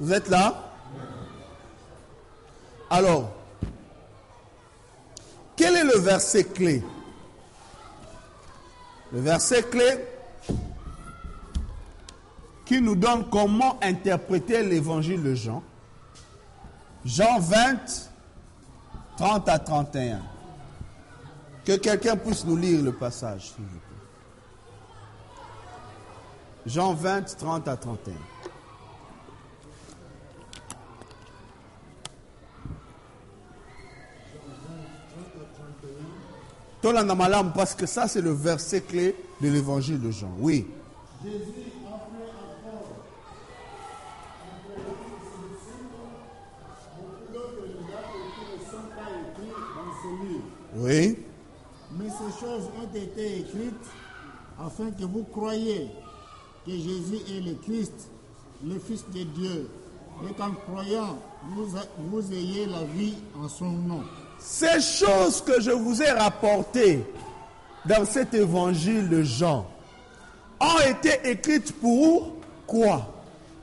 Vous êtes là Alors, quel est le verset clé Le verset clé qui nous donne comment interpréter l'évangile de Jean. Jean 20, 30 à 31. Que quelqu'un puisse nous lire le passage, s'il vous plaît. Jean 20, 30 à 31. Parce que ça c'est le verset clé de l'évangile de Jean. Oui. Oui. Mais ces choses ont été écrites afin que vous croyiez que Jésus est le Christ, le Fils de Dieu, et qu'en croyant, vous, vous ayez la vie en son nom. Ces choses que je vous ai rapportées dans cet évangile de Jean ont été écrites pour quoi?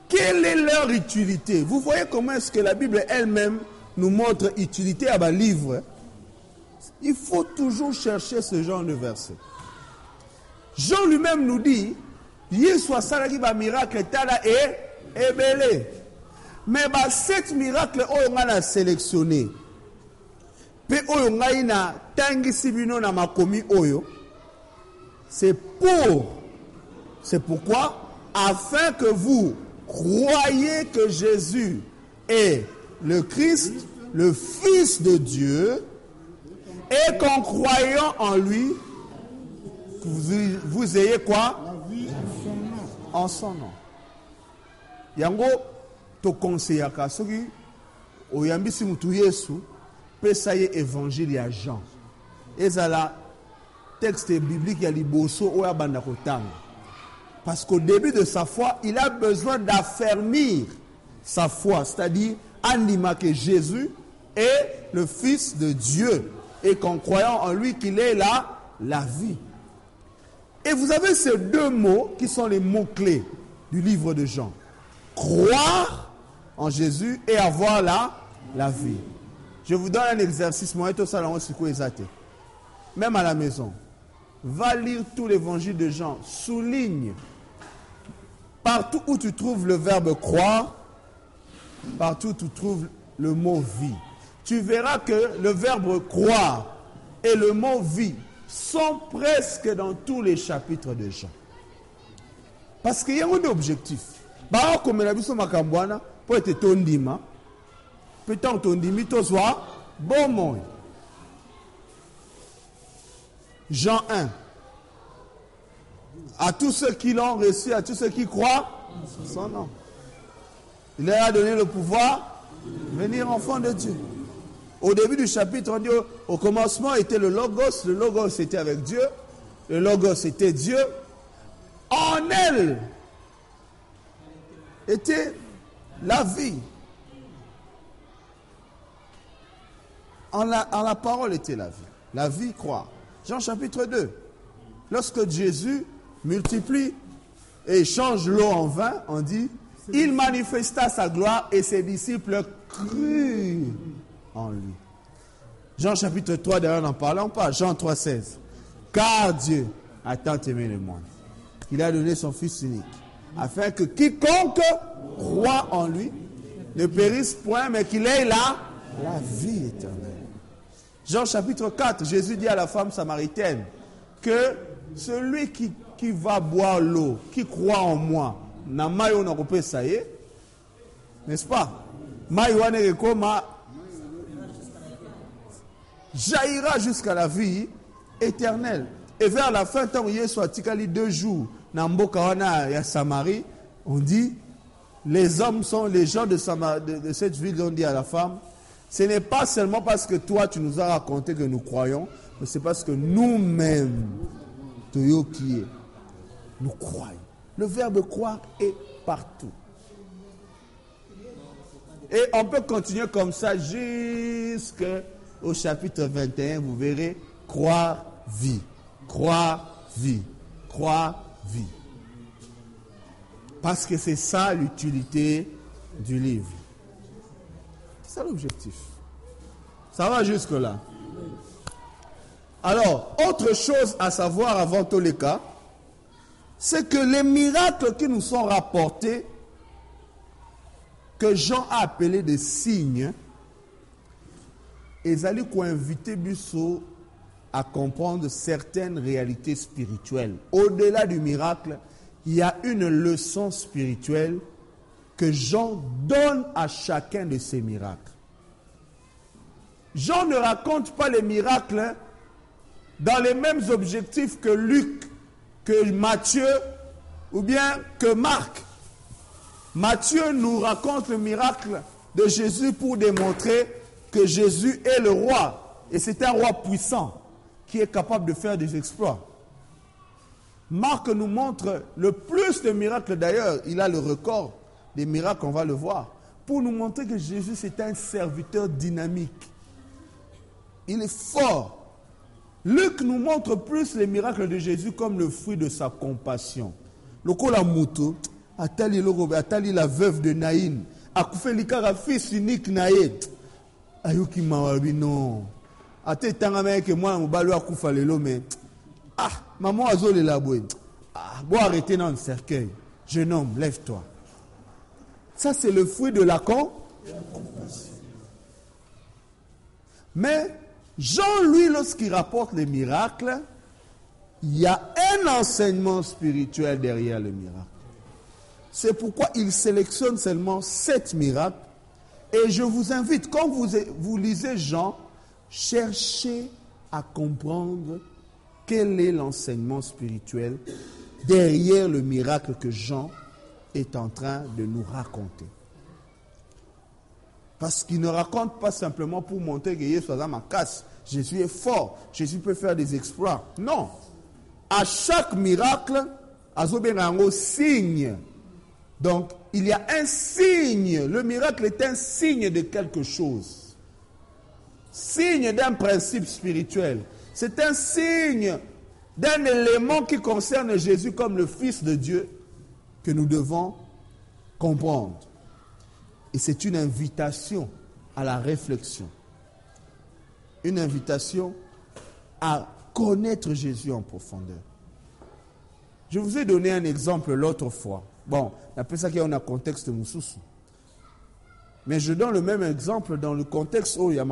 Quelle est leur utilité? Vous voyez comment est-ce que la Bible elle-même nous montre utilité à un livre Il faut toujours chercher ce genre de verset. Jean lui-même nous dit Yesu asalaki miracle tala et ebele. Mais ba sept miracles nga na sélectionné mpe oyo ngai natangisi bino na makomi oyo c'est pour c'est pourquoi? Afin que vous croyez que Jésus est le Christ le Fils de Dieu et qu'en croyant en lui vous, ayez quoi? En son nom. yango tokonseyaka soki oyambisi mutu yesu pesa ye évangile ya jean ezala texte biblique ya liboso oyo abanda kotanga parce qu'au début de sa foi il a besoin d'affermir sa foi c'est-à-dire andima que jésus est le fils de dieu et qu'en croyant en lui qu'il est là la vie et vous avez ces deux mots qui sont les mots-clés du livre de Jean. Croire en Jésus et avoir la, la vie. Je vous donne un exercice. moi, tout ça, là, on se court exact? Même à la maison. Va lire tout l'évangile de Jean. Souligne. Partout où tu trouves le verbe croire, partout où tu trouves le mot vie. Tu verras que le verbe croire et le mot vie sont presque dans tous les chapitres de Jean. Parce qu'il y a un objectif. makambo wana mpo ete tondima mpe ntango tondimi tozwa bomoi Jean 1 à tous ceux qui l'ont reçu, à tous ceux qui croient son nom. Il leur a donné le pouvoir de venir enfant de Dieu. Au début du chapitre, on dit au commencement était le Logos, le Logos était avec Dieu, le Logos était Dieu. En elle était la vie. En la, en la parole était la vie. La vie croit. Jean chapitre 2. Lorsque Jésus multiplie et change l'eau en vin, on dit, il manifesta sa gloire et ses disciples crurent en lui. Jean chapitre 3, d'ailleurs, n'en parlons pas. Jean 3, 16. Car Dieu a tant aimé le monde qu'il a donné son Fils unique, afin que quiconque croit en lui ne périsse point, mais qu'il ait la, la vie éternelle. Jean chapitre 4, Jésus dit à la femme samaritaine que celui qui, va boire l'eau, qui croit en moi, na mayo na kopesa ye, n'est-ce pas? Jaillira jusqu'à la vie éternelle. Et vers la fin, tant Yesu atikali deux jours, na mboka ya Samarie, on dit, les hommes sont, les gens de, cette ville ont dit à la femme, ce n'est pas seulement parce que toi tu nous as raconté que nous croyons, mais c'est parce que nous-mêmes, Toyo qui est, nous croyons. Le verbe croire est partout. Et on peut continuer comme ça jusqu'au chapitre 21. Vous verrez croire, vie. Croire, vie. Croire, vie. Parce que c'est ça l'utilité du livre. C'est l'objectif. Ça va jusque-là. Alors, autre chose à savoir avant tous les cas, c'est que les miracles qui nous sont rapportés, que Jean a appelés des signes, ils allaient inviter Busso à comprendre certaines réalités spirituelles. Au-delà du miracle, il y a une leçon spirituelle que Jean donne à chacun de ces miracles. Jean ne raconte pas les miracles dans les mêmes objectifs que Luc, que Matthieu ou bien que Marc. Matthieu nous raconte le miracle de Jésus pour démontrer que Jésus est le roi. Et c'est un roi puissant qui est capable de faire des exploits. Marc nous montre le plus de miracles d'ailleurs. Il a le record des miracles, on va le voir. Pour nous montrer que Jésus c'est un serviteur dynamique. Il est fort. Luc nous montre plus les miracles de Jésus comme le fruit de sa compassion. Lokola moto, atali lokobe, atali la veuve de Naïn, akufeli kaka fils unique naye. Ayoki mawabi non. Ate tanga meke moi mobali akufa lelo mais ah maman azolela boye. Ah, bon arrêter dans le cercueil. Jeune homme, lève-toi. Ça c'est le fruit de la compassion. Mais Jean, lui, lorsqu'il rapporte les miracles, il y a un enseignement spirituel derrière le miracle. C'est pourquoi il sélectionne seulement sept miracles. Et je vous invite, quand vous, vous lisez Jean, cherchez à comprendre quel est l'enseignement spirituel derrière le miracle que Jean est en train de nous raconter. Parce qu'il ne raconte pas simplement pour montrer que Jésus ma casse. Jésus est fort. Jésus peut faire des exploits. Non. À chaque miracle, un signe. Donc, il y a un signe. Le miracle est un signe de quelque chose. Signe d'un principe spirituel. C'est un signe d'un élément qui concerne Jésus comme le Fils de Dieu que nous devons comprendre. Et c'est une invitation à la réflexion. Une invitation à connaître Jésus en profondeur. Je vous ai donné un exemple l'autre fois. Bon, après ça qu'il y a un contexte Moussoussou. Mais je donne le même exemple dans le contexte où il y a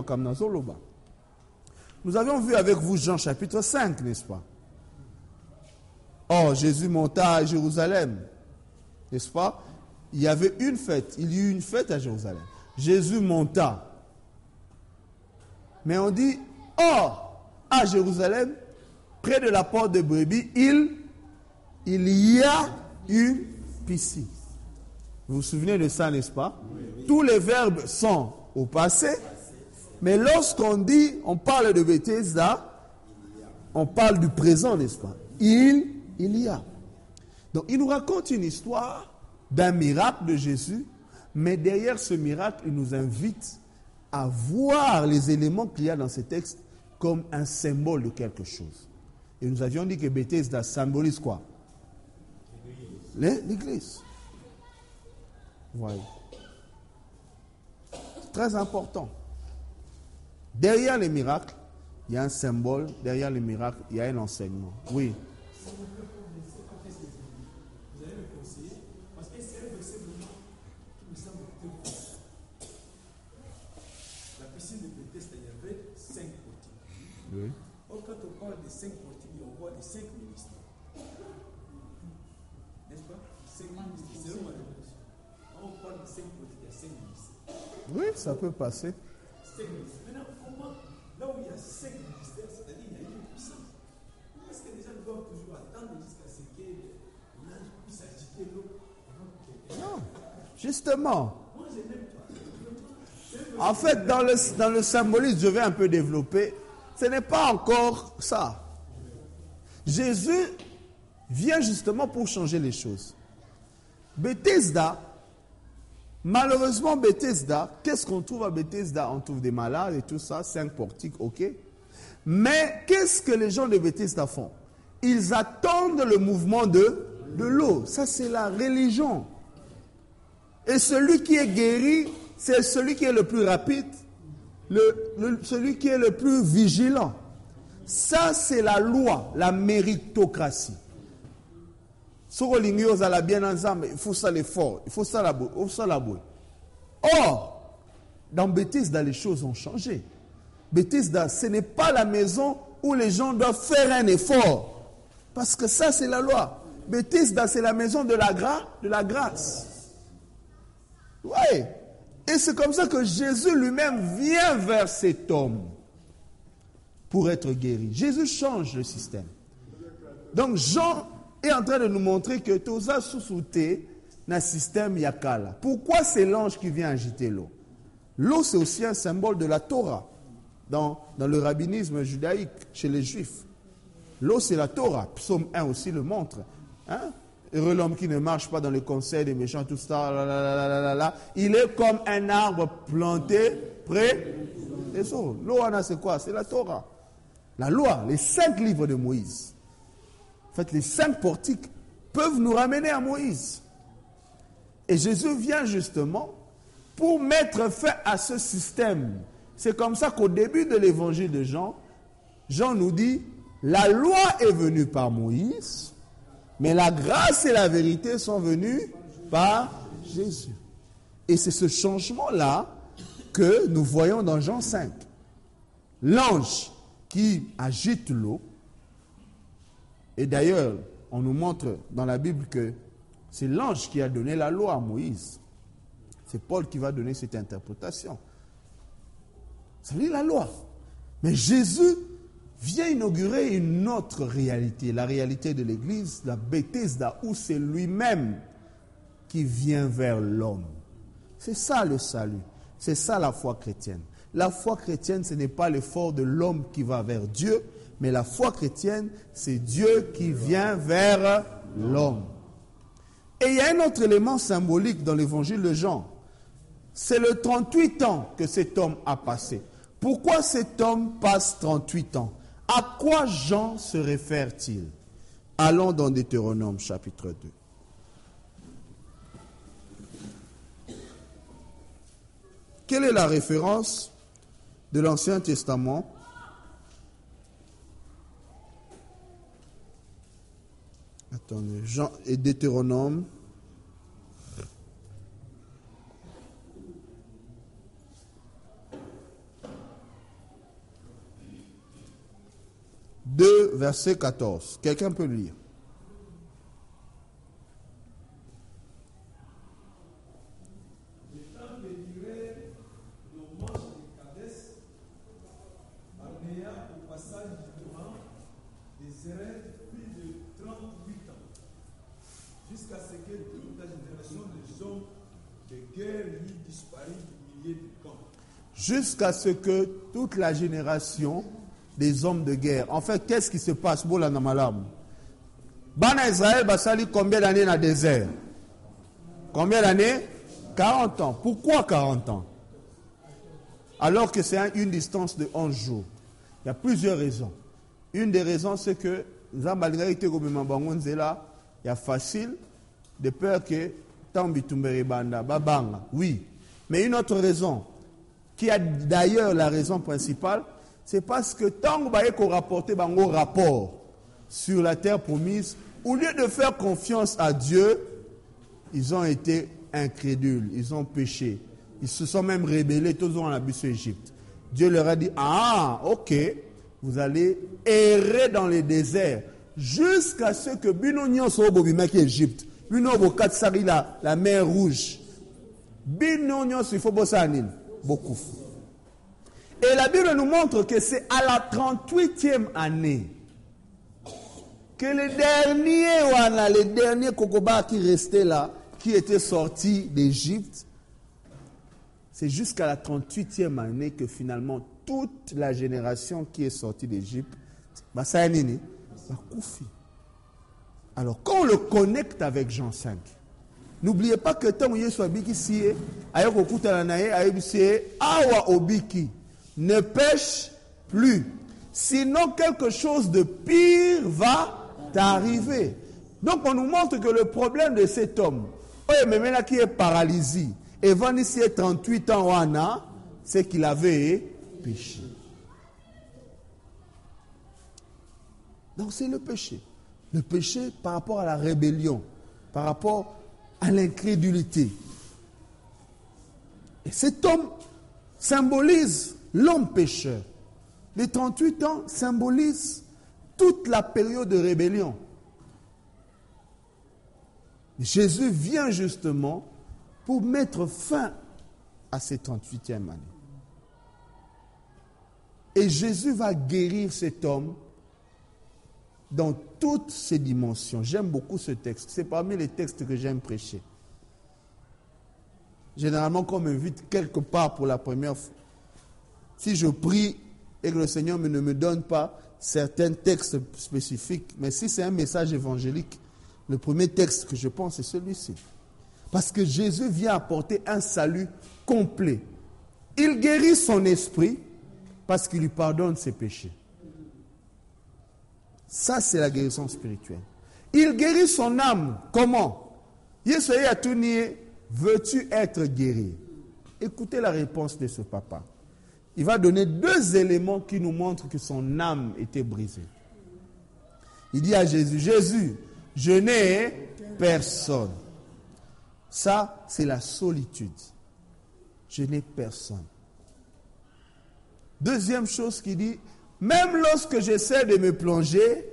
Nous avions vu avec vous Jean chapitre 5, n'est-ce pas? Oh, Jésus monta à Jérusalem, n'est-ce pas? Il y avait une fête. Il y eut une fête à Jérusalem. Jésus monta. Mais on dit, or, à Jérusalem, près de la porte de brebis, il, il y a une piscine. Vous vous souvenez de ça, n'est-ce pas? Tous les verbes sont au passé. Mais lorsqu'on dit, on parle de Bethesda, on parle du présent, n'est-ce pas? Il, il y a. Donc, il nous raconte une histoire d'un miracle de Jésus, mais derrière ce miracle, il nous invite à voir les éléments qu'il y a dans ce texte comme un symbole de quelque chose. Et nous avions dit que Bethesda symbolise quoi? L'Église. Voilà. Très important. Derrière les miracles, il y a un symbole. Derrière les miracles, il y a un enseignement. Oui. Or, quand on parle des cinq portiques, on voit les cinq ministères. N'est-ce pas Cinq ministères. C'est vraiment Quand on parle des cinq portiques, il y a cinq ministères. Oui, ça peut passer. Maintenant, comment, là où il y a cinq ministères, c'est-à-dire qu'il y a une puissance. Est-ce que les gens doivent toujours attendre jusqu'à ce que l'ange puisse agiter l'eau Non, justement. En fait, dans le, dans le symbolisme, je vais un peu développer ce n'est pas encore ça. Jésus vient justement pour changer les choses. Bethesda, malheureusement Bethesda, qu'est-ce qu'on trouve à Bethesda? On trouve des malades et tout ça, cinq portiques, ok. Mais qu'est-ce que les gens de Bethesda font? Ils attendent le mouvement de, de l'eau. Ça, c'est la religion. Et celui qui est guéri, c'est celui qui est le plus rapide, celui qui est le plus vigilant. Ça, c'est la loi, la méritocratie. Bien il faut il faut or dans Bethesda les choses ont changé. Bethesda ce n'est pas la maison où les gens doivent faire un effort. Parce que ça c'est la loi. Bethesda c'est la maison de la, de la grâce. Ouais. Et c'est comme ça que Jésus lui-même vient vers cet homme pour être guéri. Jésus change le système. Donc Jean est en train de nous montrer que Toza sous-souté le système Yakala. Pourquoi c'est l'ange qui vient agiter l'eau? L'eau, c'est aussi un symbole de la Torah dans, dans le rabbinisme judaïque chez les Juifs. L'eau, c'est la Torah. Psaume 1 aussi le montre. Hein? Heureux l'homme qui ne marche pas dans le conseil des méchants, tout ça. Il est comme un arbre planté près des eaux. L'eau, c'est quoi? C'est la Torah. La loi, les cinq livres de Moïse. En fait, les cinq portiques peuvent nous ramener à Moïse. Et Jésus vient justement pour mettre fin à ce système. C'est comme ça qu'au début de l'évangile de Jean, Jean nous dit, la loi est venue par Moïse, mais la grâce et la vérité sont venues par Jésus. Et c'est ce changement-là que nous voyons dans Jean 5. L'ange qui agite l'eau, et d'ailleurs, on nous montre dans la Bible que c'est l'ange qui a donné la loi à Moïse. C'est Paul qui va donner cette interprétation. Ça veut la loi. Mais Jésus vient inaugurer une autre réalité, la réalité de l'Église, la Bethesda, où c'est lui-même qui vient vers l'homme. C'est ça le salut. C'est ça la foi chrétienne. La foi chrétienne, ce n'est pas l'effort de l'homme qui va vers Dieu, mais la foi chrétienne, c'est Dieu qui vient vers l'homme. Et il y a un autre élément symbolique dans l'évangile de Jean. C'est le 38 ans que cet homme a passé. Pourquoi cet homme passe 38 ans? À quoi Jean se réfère-t-il? Allons dans Deutéronome chapitre 2. Quelle est la référence de l'Ancien Testament Attendez, Jean et Deutéronome. Deux, verset 14. Quelqu'un peut lire. Les temps délivrer le manche de Cadès, Barnéa au passage du Torrent, des erreurs plus de 38 ans, jusqu'à ce que toute la génération des hommes Jusqu'à ce que toute la génération des hommes de guerre. En fait, qu'est-ce qui se passe Bola. Bana Israël basali combien d'années dans le désert? Combien d'années? 40 ans. Pourquoi 40 ans? Alors que c'est un- une distance de 11 jours. Il y a plusieurs raisons. Une des raisons, c'est que Zambalinga était comme Mambango Nzela, il y a facile, de peur que Babanga. Oui. Mais une autre raison, qui a d'ailleurs la raison principale, c'est parce que tant qu'on rapporté bango rapport sur la terre promise, au lieu de faire confiance à Dieu, ils ont été incrédules, ils ont péché. Ils se sont même rébellés, tous ont abusé Égypte. Dieu leur a dit, ah, ok, vous allez errer dans les déserts jusqu'à ce que Bino Nyonso Bobimaki Égypte, La, mer rouge, Bino Nyonso, il. Et la Bible nous montre que c'est à la 38e année que les derniers, wana, les derniers Kokoba qui restaient là, qui étaient sortis d'Égypte, c'est jusqu'à la 38e année que finalement toute la génération qui est sortie d'Égypte, bah, nini, bah. Alors quand on le connecte avec Jean 5, n'oubliez pas que tant Yesu abiki ye, awa obiki, ne pêche plus. Sinon quelque chose de pire va t'arriver. Donc on nous montre que le problème de cet homme, ememelaki ye paralysie evandisi ye 38 ans c'est qu'il avait péché donc c'est le péché le péché par rapport à la rébellion par rapport à l'incrédulité. Et cet homme symbolise l'homme pécheur. Les 38 ans symbolisent toute la période de rébellion. Jésus vient justement pour mettre fin à cette 38e année. Et Jésus va guérir cet homme dans toutes ses dimensions. J'aime beaucoup ce texte. C'est parmi les textes que j'aime prêcher. Généralement, quand on m'invite quelque part pour la première fois, si je prie et que le Seigneur ne me donne pas certains textes spécifiques, mais si c'est un message évangélique, le premier texte que je pense, c'est celui-ci. Parce que Jésus vient apporter un salut complet. Il guérit son esprit parce qu'il lui pardonne ses péchés. Ça, c'est la guérison spirituelle. Il guérit son âme. Comment? Yesu a tout nié. Veux-tu être guéri? Écoutez la réponse de ce papa. Il va donner deux éléments qui nous montrent que son âme était brisée. Il dit à Jésus, Jésus, je n'ai personne. Ça, c'est la solitude. Je n'ai personne. Deuxième chose qu'il dit, même lorsque j'essaie de me plonger,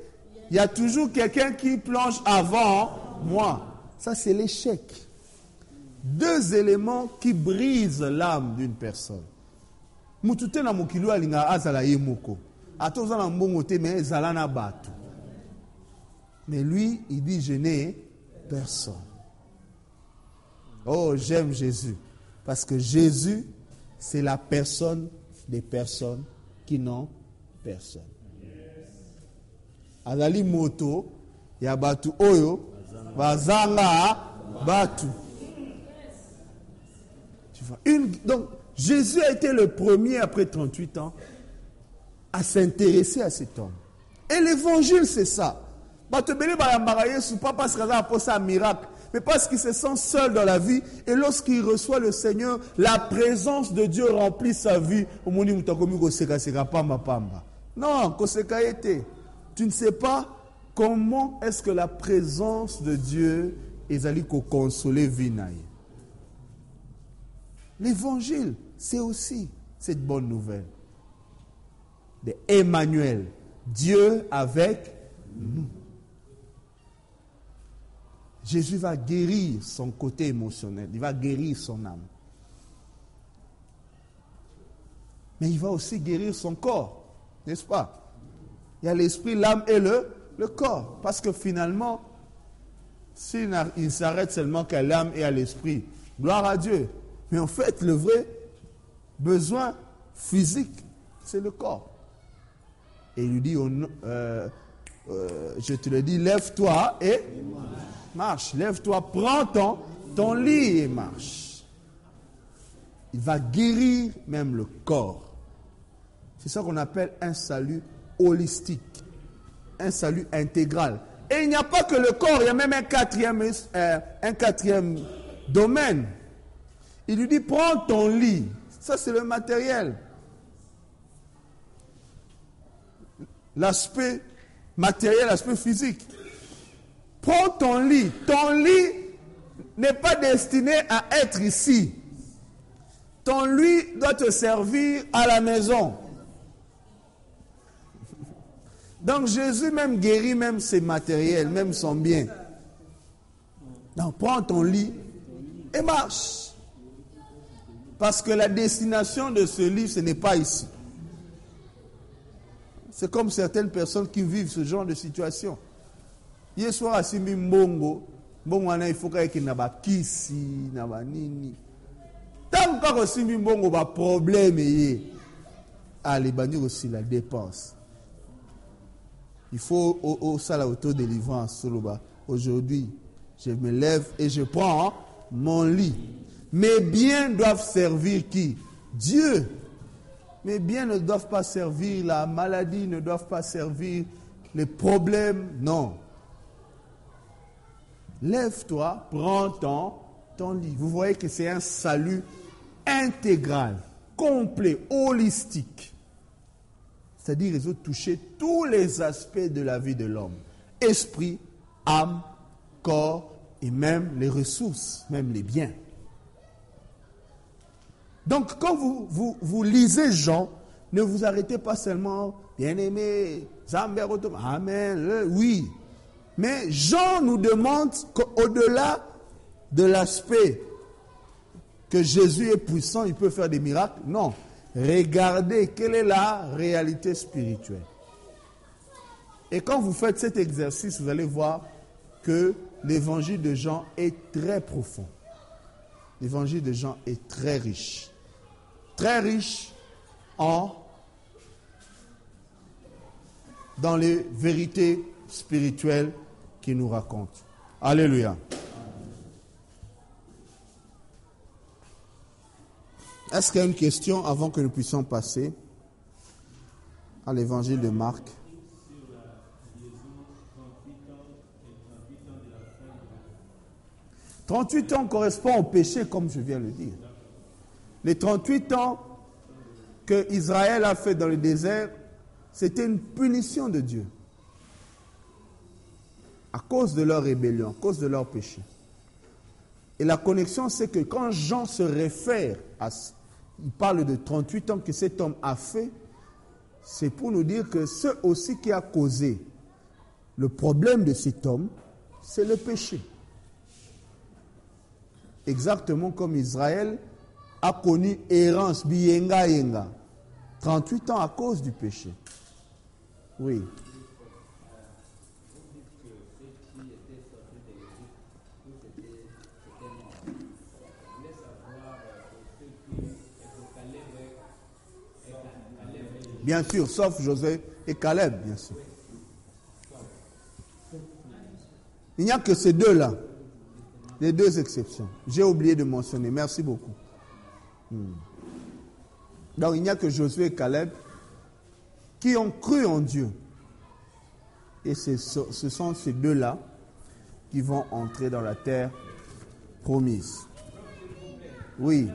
il y a toujours quelqu'un qui plonge avant moi. Ça, c'est l'échec. Deux éléments qui brisent l'âme d'une personne. Mutute na mokili alinga azala ye moko. Na mais ezala na. Mais lui, il dit, je n'ai personne. Oh, j'aime Jésus. Parce que Jésus, c'est la personne des personnes qui n'ont personne. Azali moto, ya batu oyo, bazanga batu. Tu vois, donc, Jésus a été le premier, après 38 ans, à s'intéresser à cet homme. Et l'évangile, c'est ça. bato ebele bayambaka pas parce qu'aza aposa miracle mais parce qu'il se sent seul dans la vie et lorsqu'il reçoit le seigneur la présence de dieu remplit sa vie pamba non koseka ye te tu ne sais pas comment est-ce que la présence de dieu ezali kokonsole vie na ye l'évangile c'est aussi cette bonne nouvelle. De Emmanuel Dieu avec nous. Jésus va guérir son côté émotionnel, il va guérir son âme. Mais il va aussi guérir son corps, n'est-ce pas? Il y a l'esprit, l'âme et le, corps. Parce que finalement, s'il il s'arrête seulement qu'à l'âme et à l'esprit, gloire à Dieu. Mais en fait, le vrai besoin physique, c'est le corps. Et il lui dit, euh, euh, je te le dis, lève-toi et marche. Lève-toi, prends ton, ton lit et marche. Il va guérir même le corps. C'est ça qu'on appelle un salut holistique, un salut intégral. Et il n'y a pas que le corps, il y a même un quatrième, euh, un quatrième domaine. Il lui dit, prends ton lit. Ça, c'est le matériel. L'aspect matériel, l'aspect physique. Prends ton lit. Ton lit n'est pas destiné à être ici. Ton lit doit te servir à la maison. Donc Jésus même guérit même ses matériels, même son bien. Donc prends ton lit et marche. Parce que la destination de ce lit, ce n'est pas ici. C'est comme certaines personnes qui vivent ce genre de situation. ye soir asimbi mbongo mbongo wana ifoka yeke na bakisi na banini ntango kaka osimbi mbongo baproblème ye ale bandi kosila dépense il faut osala autodélivrance soloba. Aujourd'hui je me lève et je prends mon lit. Mes biens doivent servir qui? Dieu. Mes biens ne doivent pas servir la maladie ne doivent pas servir les problèmes non. Lève-toi, prends ton ton lit. Vous voyez que c'est un salut intégral, complet, holistique. C'est-à-dire, ils ont touché tous les aspects de la vie de l'homme. Esprit, âme, corps et même les ressources, même les biens. Donc, quand vous, vous, lisez Jean, ne vous arrêtez pas seulement, bien-aimé, Amen, euh, oui. Mais Jean nous demande qu'au-delà de l'aspect que Jésus est puissant, il peut faire des miracles, non. Regardez quelle est la réalité spirituelle. Et quand vous faites cet exercice, vous allez voir que l'évangile de Jean est très profond. L'évangile de Jean est très riche. Très riche en dans les vérités spirituelles qu'il nous raconte. Alléluia. Est-ce qu'il y a une question avant que nous puissions passer à l'évangile de Marc? 38 ans correspond au péché, comme je viens de le dire. Les 38 ans que Israël a fait dans le désert, c'était une punition de Dieu. À cause de leur rébellion, à cause de leur péché. Et la connexion, c'est que quand Jean se réfère à, il parle de 38 ans que cet homme a fait, c'est pour nous dire que ce aussi qui a causé le problème de cet homme, c'est le péché. Exactement comme Israël a connu errance, biyenga yenga, 38 ans à cause du péché. Oui. Bien sûr, sauf José et Caleb, bien sûr. Il n'y a que ces deux-là, les deux exceptions. J'ai oublié de mentionner, merci beaucoup. Hmm. Donc il n'y a que Josué et Caleb qui ont cru en Dieu. Et ce sont ces deux-là qui vont entrer dans la terre promise. Oui.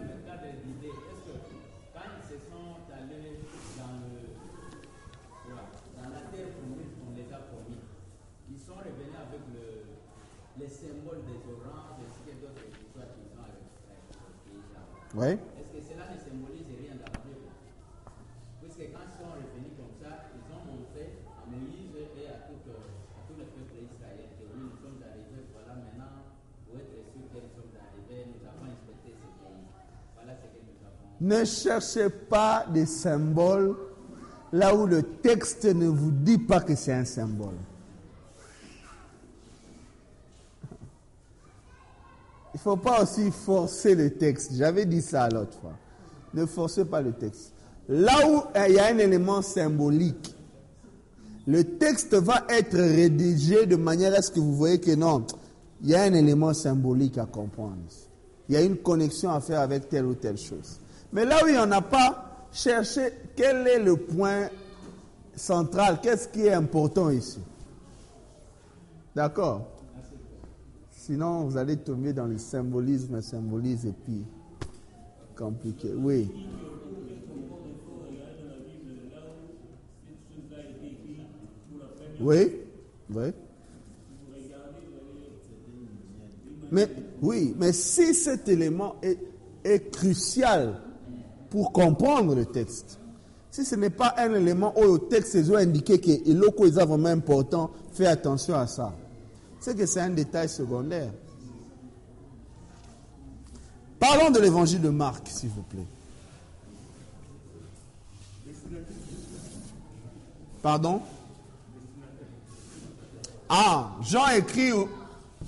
Oui. Est-ce que cela ne symbolise rien dans la Bible? Puisque quand ils sont revenus comme ça, ils ont montré à Moïse et à tout, à tout le peuple d'Israël que oui, nous sommes arrivés, voilà maintenant, pour être sûr que nous sommes arrivés, nous avons inspecté ce pays. Voilà ce que nous avons. Ne cherchez pas des symboles là où le texte ne vous dit pas que c'est un symbole. Il ne faut pas aussi forcer le texte. J'avais dit ça l'autre fois. Ne forcez pas le texte. Là où il y a un élément symbolique, le texte va être rédigé de manière à ce que vous voyez que non, il y a un élément symbolique à comprendre. Il y a une connexion à faire avec telle ou telle chose. Mais là où il n'y en a pas, cherchez quel est le point central, qu'est-ce qui est important ici? D'accord? Sinon, vous allez tomber dans le symbolisme, symbolisme et puis compliqué. Oui. Oui, oui. Mais oui, mais si cet élément est, est crucial pour comprendre le texte, si ce n'est pas un élément où le texte est indiqué que est vraiment important, fais attention à ça. C'est que c'est un détail secondaire. Parlons de l'évangile de Marc, s'il vous plaît. Pardon? Ah, Jean écrit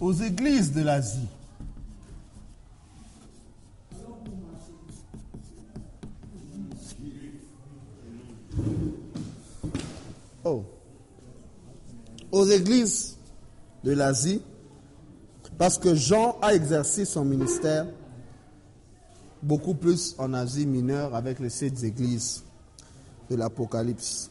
aux, églises de l'Asie. Oh. Aux églises de l'Asie, parce que Jean a exercé son ministère beaucoup plus en Asie mineure avec les sept églises de l'Apocalypse.